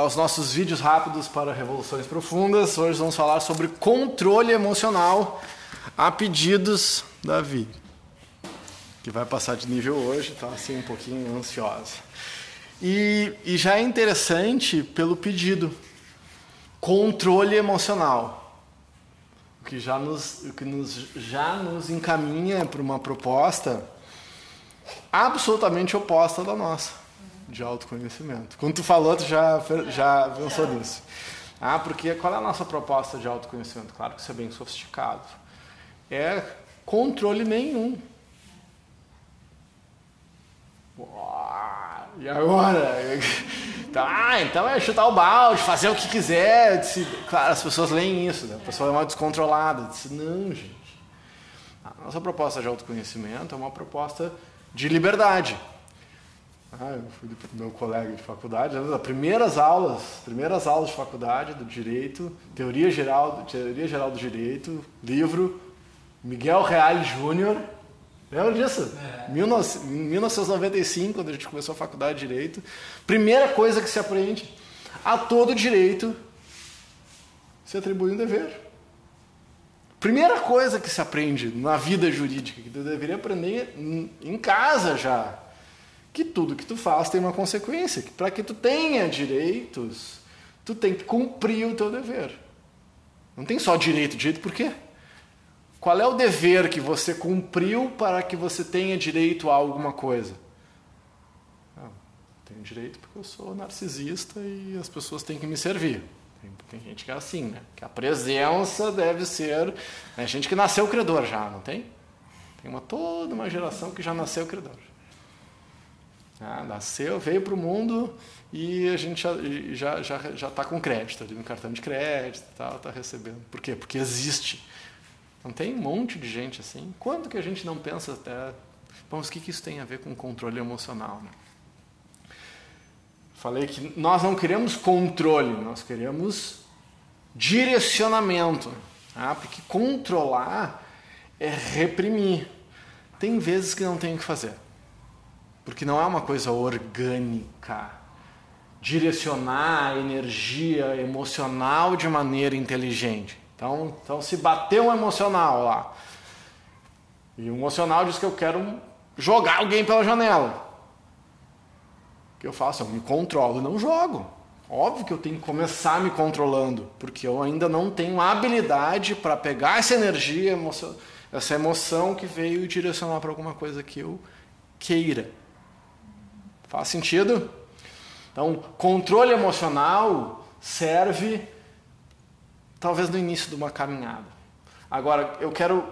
aos nossos vídeos rápidos para revoluções profundas. Hoje vamos falar sobre controle emocional a pedidos da Vi, que vai passar de nível hoje, tá assim um pouquinho ansiosa. E, e já é interessante pelo pedido, controle emocional, o que já nos, o que nos, já nos encaminha para uma proposta absolutamente oposta da nossa de autoconhecimento. Quando tu falou, tu já, já pensou nisso. Ah, porque qual é a nossa proposta de autoconhecimento? Claro que isso é bem sofisticado. É controle nenhum. E agora? Tá, então é chutar o balde, fazer o que quiser. Claro, as pessoas leem isso, né? a pessoa é uma descontrolada. Disse, não, gente. A nossa proposta de autoconhecimento é uma proposta de liberdade. Ah, eu fui do meu colega de faculdade, as primeiras aulas, primeiras aulas de faculdade do direito, teoria geral, teoria geral do direito, livro Miguel Reale Júnior. Lembra disso? É. 1995, quando a gente começou a faculdade de direito, primeira coisa que se aprende, a todo direito se atribui um dever. Primeira coisa que se aprende na vida jurídica, que tu deveria aprender em casa já que tudo que tu faz tem uma consequência, que para que tu tenha direitos, tu tem que cumprir o teu dever. Não tem só direito, direito por quê? Qual é o dever que você cumpriu para que você tenha direito a alguma coisa? Ah, tenho direito porque eu sou narcisista e as pessoas têm que me servir. Tem, tem gente que é assim, né? Que a presença deve ser. É gente que nasceu credor já, não tem? Tem uma, toda uma geração que já nasceu credor. Ah, nasceu, veio para o mundo e a gente já já já está com crédito ali no cartão de crédito, tal, está recebendo. Por quê? Porque existe. Não tem um monte de gente assim. Quando que a gente não pensa até, vamos, o que, que isso tem a ver com controle emocional? Né? Falei que nós não queremos controle, nós queremos direcionamento, ah, porque controlar é reprimir. Tem vezes que não tem o que fazer. Porque não é uma coisa orgânica. Direcionar a energia emocional de maneira inteligente. Então, então se bater um emocional lá, e o emocional diz que eu quero jogar alguém pela janela. O que eu faço? Eu me controlo, não jogo. Óbvio que eu tenho que começar me controlando, porque eu ainda não tenho habilidade para pegar essa energia, essa emoção que veio e direcionar para alguma coisa que eu queira. Faz sentido? Então, controle emocional serve talvez no início de uma caminhada. Agora, eu quero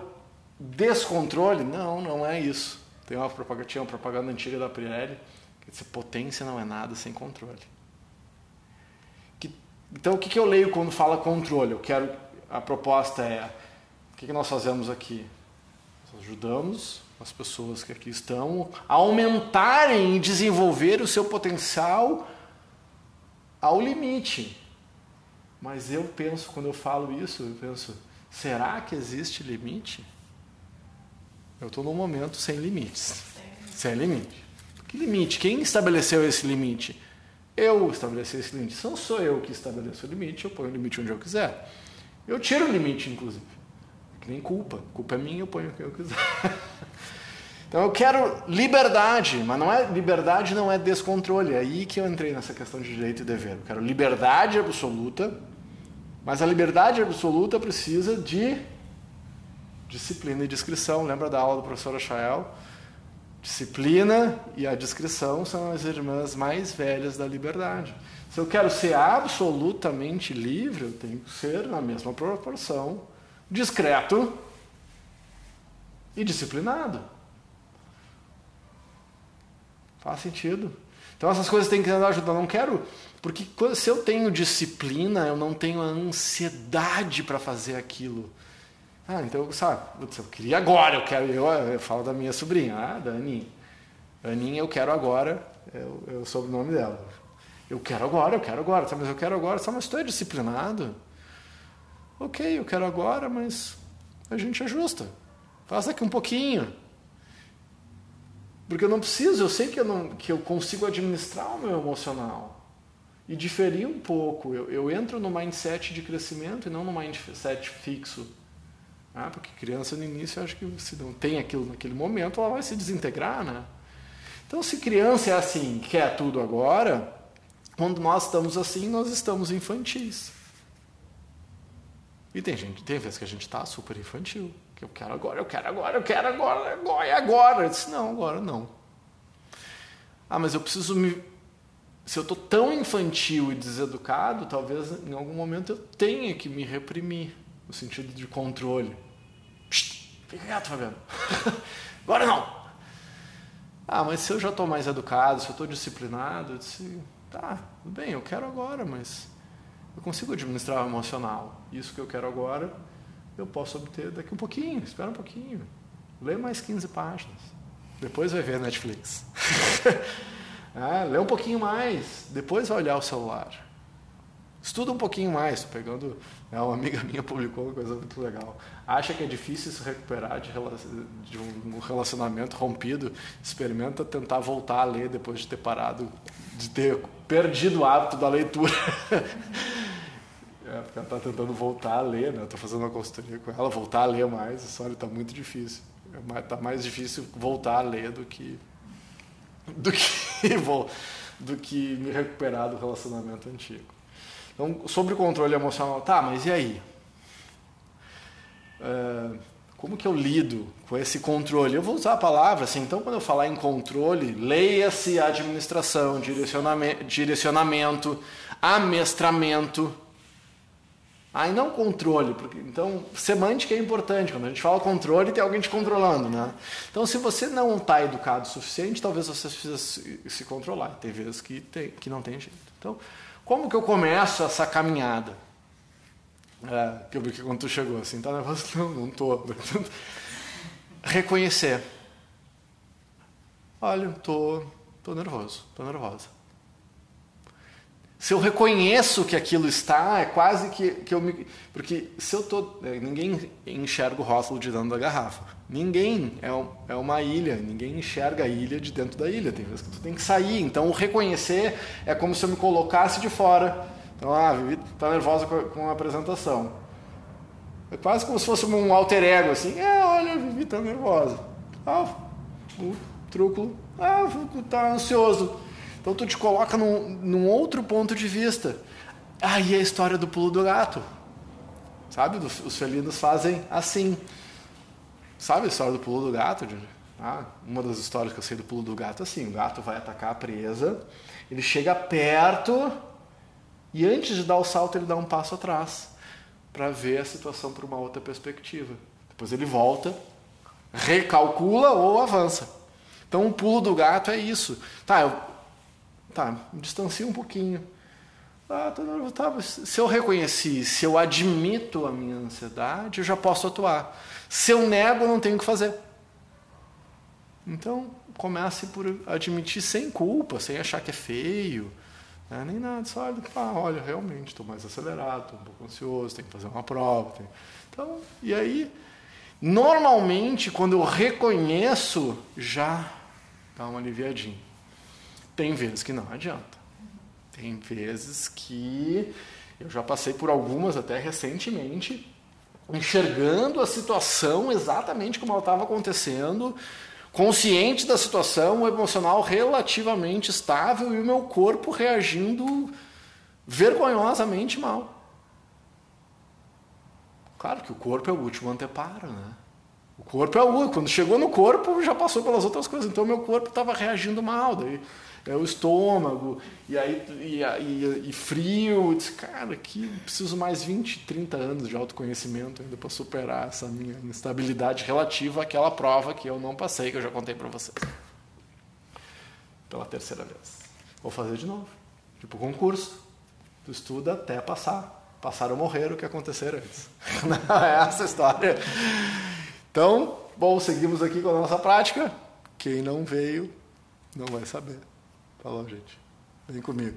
descontrole? Não, não é isso. Tem uma propaganda, tinha uma propaganda antiga da Pirelli que diz potência não é nada sem controle. Que, então, o que, que eu leio quando fala controle? Eu quero a proposta é o que, que nós fazemos aqui? Nós ajudamos as pessoas que aqui estão aumentarem e desenvolver o seu potencial ao limite. Mas eu penso, quando eu falo isso, eu penso, será que existe limite? Eu estou num momento sem limites. Sem limite. Que limite? Quem estabeleceu esse limite? Eu estabeleci esse limite. Não sou eu que estabeleço o limite, eu ponho o limite onde eu quiser. Eu tiro o limite, inclusive. Que nem culpa. Culpa é minha, eu ponho o que eu quiser. Então eu quero liberdade, mas não é liberdade não é descontrole. É aí que eu entrei nessa questão de direito e dever. Eu quero liberdade absoluta, mas a liberdade absoluta precisa de disciplina e discrição. Lembra da aula do professor Achael? Disciplina e a discrição são as irmãs mais velhas da liberdade. Se eu quero ser absolutamente livre, eu tenho que ser na mesma proporção discreto e disciplinado. Faz sentido. Então essas coisas têm que andar ajudando. Eu não quero, porque se eu tenho disciplina, eu não tenho a ansiedade para fazer aquilo. Ah, então, sabe, eu queria agora, eu quero, eu, eu falo da minha sobrinha, ah, da Aninha. Aninha, eu quero agora, eu, soube o nome dela. Eu quero agora, eu quero agora, mas eu quero agora, mas estou disciplinado. Ok, eu quero agora, mas a gente ajusta. Faça aqui um pouquinho. Porque eu não preciso, eu sei que eu, não, que eu consigo administrar o meu emocional. e diferir um pouco. Eu, eu entro no mindset de crescimento e não no mindset fixo. Ah, porque criança no início, acho que se não tem aquilo naquele momento, ela vai se desintegrar, né? Então, se criança é assim, quer tudo agora, quando nós estamos assim, nós estamos infantis. E tem gente, tem vezes que a gente está super infantil, que eu quero agora, eu quero agora, eu quero agora, agora agora. Eu disse, não, agora não. Ah, mas eu preciso me. Se eu estou tão infantil e deseducado, talvez em algum momento eu tenha que me reprimir, no sentido de controle. Psst, fica quieto, Fabiano. agora não. Ah, mas se eu já estou mais educado, se eu estou disciplinado, eu disse, tá, tudo bem, eu quero agora, mas eu consigo administrar o emocional. Isso que eu quero agora, eu posso obter daqui um pouquinho, espera um pouquinho. Lê mais 15 páginas. Depois vai ver Netflix. ah, lê um pouquinho mais, depois vai olhar o celular. Estuda um pouquinho mais, estou pegando. Né, uma amiga minha publicou uma coisa muito legal. Acha que é difícil se recuperar de, de um relacionamento rompido, experimenta tentar voltar a ler depois de ter parado, de ter perdido o hábito da leitura. é, porque ela está tentando voltar a ler, né? Estou fazendo uma consultoria com ela, voltar a ler mais, isso olha, está muito difícil. É mais difícil voltar a ler do que do que do que me recuperar do relacionamento antigo. Então, sobre o controle emocional, tá, mas e aí? É, como que eu lido com esse controle? Eu vou usar a palavra assim, então quando eu falar em controle, leia-se administração, direcionamento, direcionamento, amestramento. E não controle, porque então semântica é importante. Quando a gente fala controle, tem alguém te controlando, né? Então, se você não está educado o suficiente, talvez você precise se, se controlar. Tem vezes que, tem, que não tem jeito. Então, como que eu começo essa caminhada? É, que eu vi que quando tu chegou assim, tá nervoso? Não, não tô. Reconhecer. Olha, tô, tô nervoso, tô nervosa. Se eu reconheço que aquilo está, é quase que, que eu me. Porque se eu tô. É, ninguém enxerga o rótulo de dentro da garrafa. Ninguém é, é uma ilha, ninguém enxerga a ilha de dentro da ilha. Tem vezes que tu tem que sair. Então, o reconhecer é como se eu me colocasse de fora. Então, ah, Vivi está nervosa com a apresentação. É quase como se fosse um alter ego, assim. É, olha, Vivi está nervosa. Ah, o truco. Ah, está ansioso. Então, tu te coloca num, num outro ponto de vista. Aí ah, a história do pulo do gato. Sabe? Os felinos fazem assim. Sabe a história do pulo do gato? Ah, uma das histórias que eu sei do pulo do gato é assim: o gato vai atacar a presa, ele chega perto e antes de dar o salto, ele dá um passo atrás para ver a situação por uma outra perspectiva. Depois ele volta, recalcula ou avança. Então o pulo do gato é isso. Tá, eu, tá, me distancio um pouquinho. Ah, tá, se eu reconheci, se eu admito a minha ansiedade, eu já posso atuar. Se eu nego, eu não tenho o que fazer. Então, comece por admitir sem culpa, sem achar que é feio, né? nem nada. Só olha, ah, olha, realmente estou mais acelerado, estou um pouco ansioso, tenho que fazer uma prova. Tenho... Então, e aí, normalmente, quando eu reconheço, já dá uma aliviadinha. Tem vezes que não adianta. Tem vezes que eu já passei por algumas até recentemente enxergando a situação exatamente como ela estava acontecendo, consciente da situação, o emocional relativamente estável e o meu corpo reagindo vergonhosamente mal. Claro que o corpo é o último anteparo, né? Corpo é o. Quando chegou no corpo, já passou pelas outras coisas. Então, meu corpo estava reagindo mal. Daí é o estômago, e aí e, e, e frio. Eu disse, cara, aqui preciso mais 20, 30 anos de autoconhecimento ainda para superar essa minha instabilidade relativa àquela prova que eu não passei, que eu já contei para vocês. Pela terceira vez. Vou fazer de novo. Tipo concurso. Tu estuda até passar. Passar ou morrer, o que acontecer antes. Não é essa história. Então, bom, seguimos aqui com a nossa prática. Quem não veio, não vai saber. Falou, gente. Vem comigo.